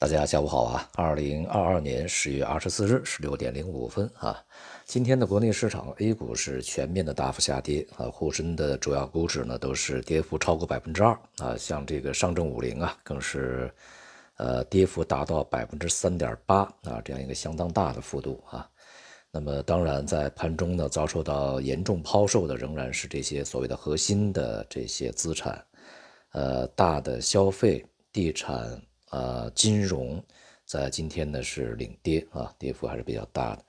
大家下午好啊！二零二二年十月二十四日十六点零五分啊，今天的国内市场 A 股是全面的大幅下跌啊，沪深的主要股指呢都是跌幅超过百分之二啊，像这个上证五零啊更是呃跌幅达到百分之三点八啊，这样一个相当大的幅度啊。那么当然在盘中呢遭受到严重抛售的仍然是这些所谓的核心的这些资产，呃大的消费、地产。呃，金融在今天呢是领跌啊，跌幅还是比较大的。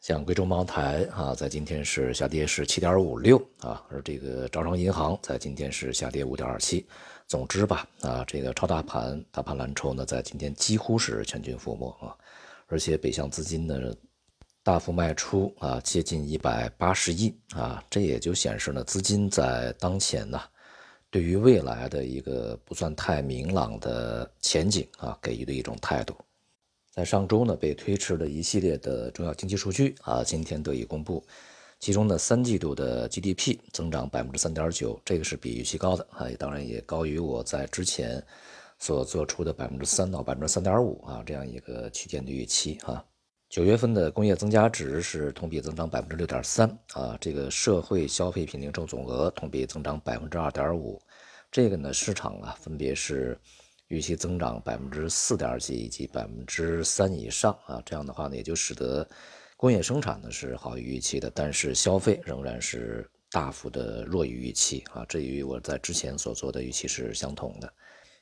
像贵州茅台啊，在今天是下跌是七点五六啊，而这个招商银行在今天是下跌五点二七。总之吧，啊，这个超大盘大盘蓝筹呢，在今天几乎是全军覆没啊，而且北向资金呢大幅卖出啊，接近一百八十亿啊，这也就显示呢，资金在当前呢。对于未来的一个不算太明朗的前景啊，给予的一种态度。在上周呢，被推迟的一系列的重要经济数据啊，今天得以公布。其中呢，三季度的 GDP 增长百分之三点九，这个是比预期高的啊，当然也高于我在之前所做出的百分之三到百分之三点五啊这样一个区间的预期啊。九月份的工业增加值是同比增长百分之六点三啊，这个社会消费品零售总额同比增长百分之二点五，这个呢市场啊分别是预期增长百分之四点几以及百分之三以上啊，这样的话呢也就使得工业生产呢是好于预期的，但是消费仍然是大幅的弱于预期啊，这与我在之前所做的预期是相同的。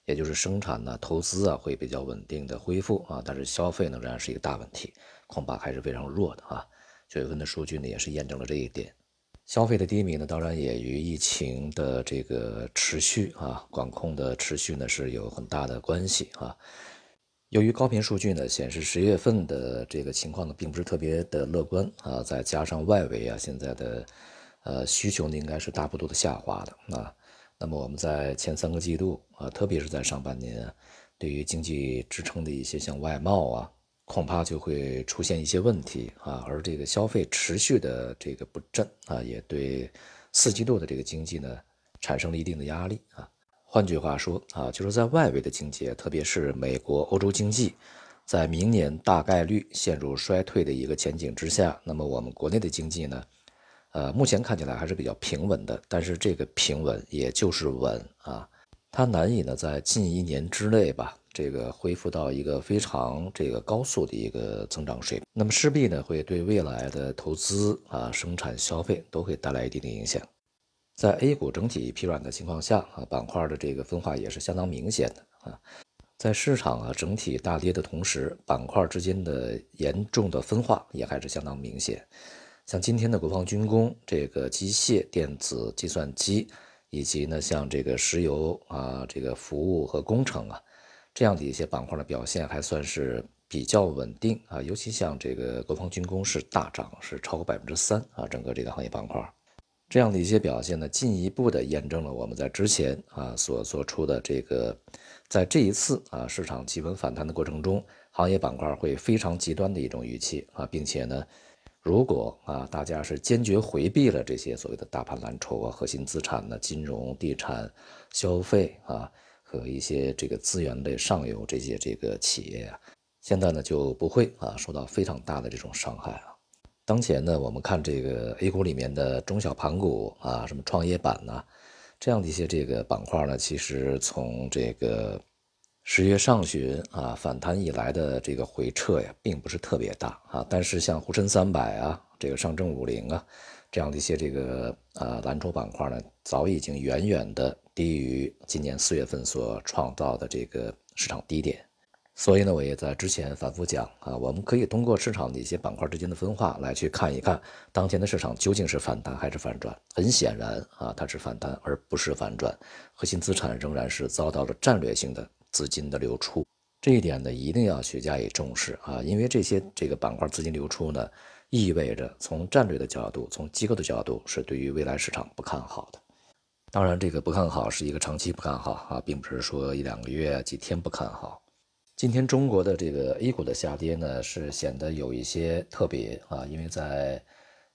也就是生产呢、投资啊会比较稳定的恢复啊，但是消费呢仍然是一个大问题，恐怕还是非常弱的啊。九月份的数据呢也是验证了这一点。消费的低迷呢，当然也与疫情的这个持续啊、管控的持续呢是有很大的关系啊。由于高频数据呢显示十月份的这个情况呢并不是特别的乐观啊，再加上外围啊现在的呃需求呢应该是大幅度的下滑的啊。那么我们在前三个季度啊，特别是在上半年，对于经济支撑的一些像外贸啊，恐怕就会出现一些问题啊。而这个消费持续的这个不振啊，也对四季度的这个经济呢产生了一定的压力啊。换句话说啊，就是在外围的经济，特别是美国、欧洲经济，在明年大概率陷入衰退的一个前景之下，那么我们国内的经济呢？呃，目前看起来还是比较平稳的，但是这个平稳也就是稳啊，它难以呢在近一年之内吧，这个恢复到一个非常这个高速的一个增长水平，那么势必呢会对未来的投资啊、生产、消费都会带来一定的影响。在 A 股整体疲软的情况下啊，板块的这个分化也是相当明显的啊，在市场啊整体大跌的同时，板块之间的严重的分化也还是相当明显。像今天的国防军工、这个机械、电子、计算机，以及呢像这个石油啊、这个服务和工程啊，这样的一些板块的表现还算是比较稳定啊。尤其像这个国防军工是大涨，是超过百分之三啊，整个这个行业板块，这样的一些表现呢，进一步的验证了我们在之前啊所做出的这个，在这一次啊市场企稳反弹的过程中，行业板块会非常极端的一种预期啊，并且呢。如果啊，大家是坚决回避了这些所谓的大盘蓝筹啊、核心资产呢、金融、地产、消费啊和一些这个资源类上游这些这个企业啊，现在呢就不会啊受到非常大的这种伤害啊。当前呢，我们看这个 A 股里面的中小盘股啊，什么创业板呐，这样的一些这个板块呢，其实从这个。十月上旬啊，反弹以来的这个回撤呀，并不是特别大啊。但是像沪深三百啊，这个上证五零啊，这样的一些这个呃蓝筹板块呢，早已经远远的低于今年四月份所创造的这个市场低点。所以呢，我也在之前反复讲啊，我们可以通过市场的一些板块之间的分化来去看一看，当前的市场究竟是反弹还是反转。很显然啊，它是反弹而不是反转，核心资产仍然是遭到了战略性的。资金的流出，这一点呢一定要去加以重视啊！因为这些这个板块资金流出呢，意味着从战略的角度，从机构的角度是对于未来市场不看好的。当然，这个不看好是一个长期不看好啊，并不是说一两个月、几天不看好。今天中国的这个 A 股的下跌呢，是显得有一些特别啊，因为在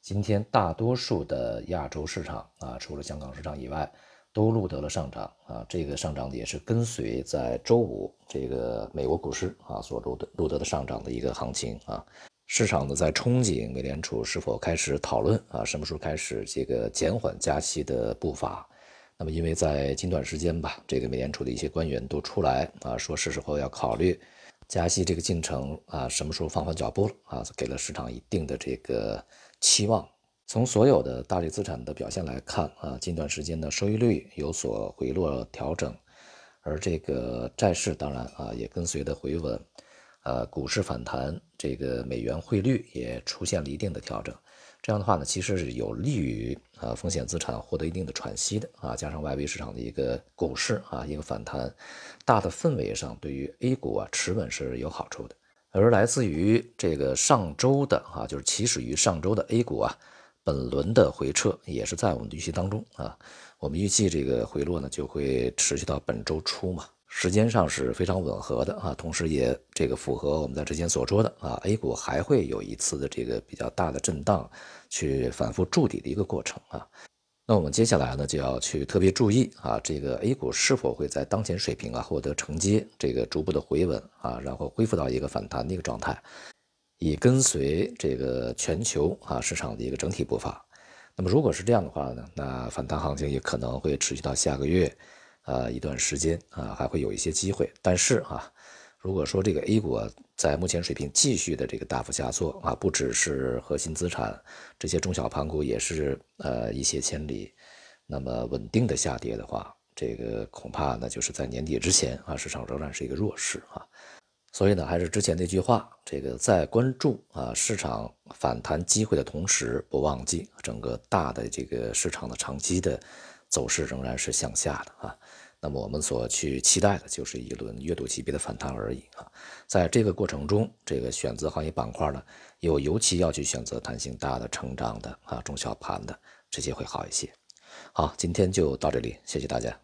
今天大多数的亚洲市场啊，除了香港市场以外。都录得了上涨啊，这个上涨也是跟随在周五这个美国股市啊所录的录得的上涨的一个行情啊。市场呢在憧憬美联储是否开始讨论啊，什么时候开始这个减缓加息的步伐。那么因为在近段时间吧，这个美联储的一些官员都出来啊，说是时候要考虑加息这个进程啊，什么时候放缓脚步了啊，给了市场一定的这个期望。从所有的大类资产的表现来看啊，近段时间的收益率有所回落调整，而这个债市当然啊也跟随的回稳，呃，股市反弹，这个美元汇率也出现了一定的调整。这样的话呢，其实是有利于啊风险资产获得一定的喘息的啊，加上外围市场的一个股市啊一个反弹，大的氛围上对于 A 股啊持稳是有好处的。而来自于这个上周的啊，就是起始于上周的 A 股啊。本轮的回撤也是在我们的预期当中啊，我们预计这个回落呢就会持续到本周初嘛，时间上是非常吻合的啊，同时也这个符合我们在之前所说的啊，A 股还会有一次的这个比较大的震荡，去反复筑底的一个过程啊。那我们接下来呢就要去特别注意啊，这个 A 股是否会在当前水平啊获得承接，这个逐步的回稳啊，然后恢复到一个反弹的一个状态。以跟随这个全球啊市场的一个整体步伐，那么如果是这样的话呢，那反弹行情也可能会持续到下个月，啊一段时间啊还会有一些机会。但是啊，如果说这个 A 股在目前水平继续的这个大幅下挫啊，不只是核心资产，这些中小盘股也是呃一泻千里，那么稳定的下跌的话，这个恐怕呢就是在年底之前啊市场仍然是一个弱势啊。所以呢，还是之前那句话，这个在关注啊市场反弹机会的同时，不忘记整个大的这个市场的长期的走势仍然是向下的啊。那么我们所去期待的就是一轮月度级别的反弹而已啊。在这个过程中，这个选择行业板块呢，又尤其要去选择弹性大的、成长的啊中小盘的这些会好一些。好，今天就到这里，谢谢大家。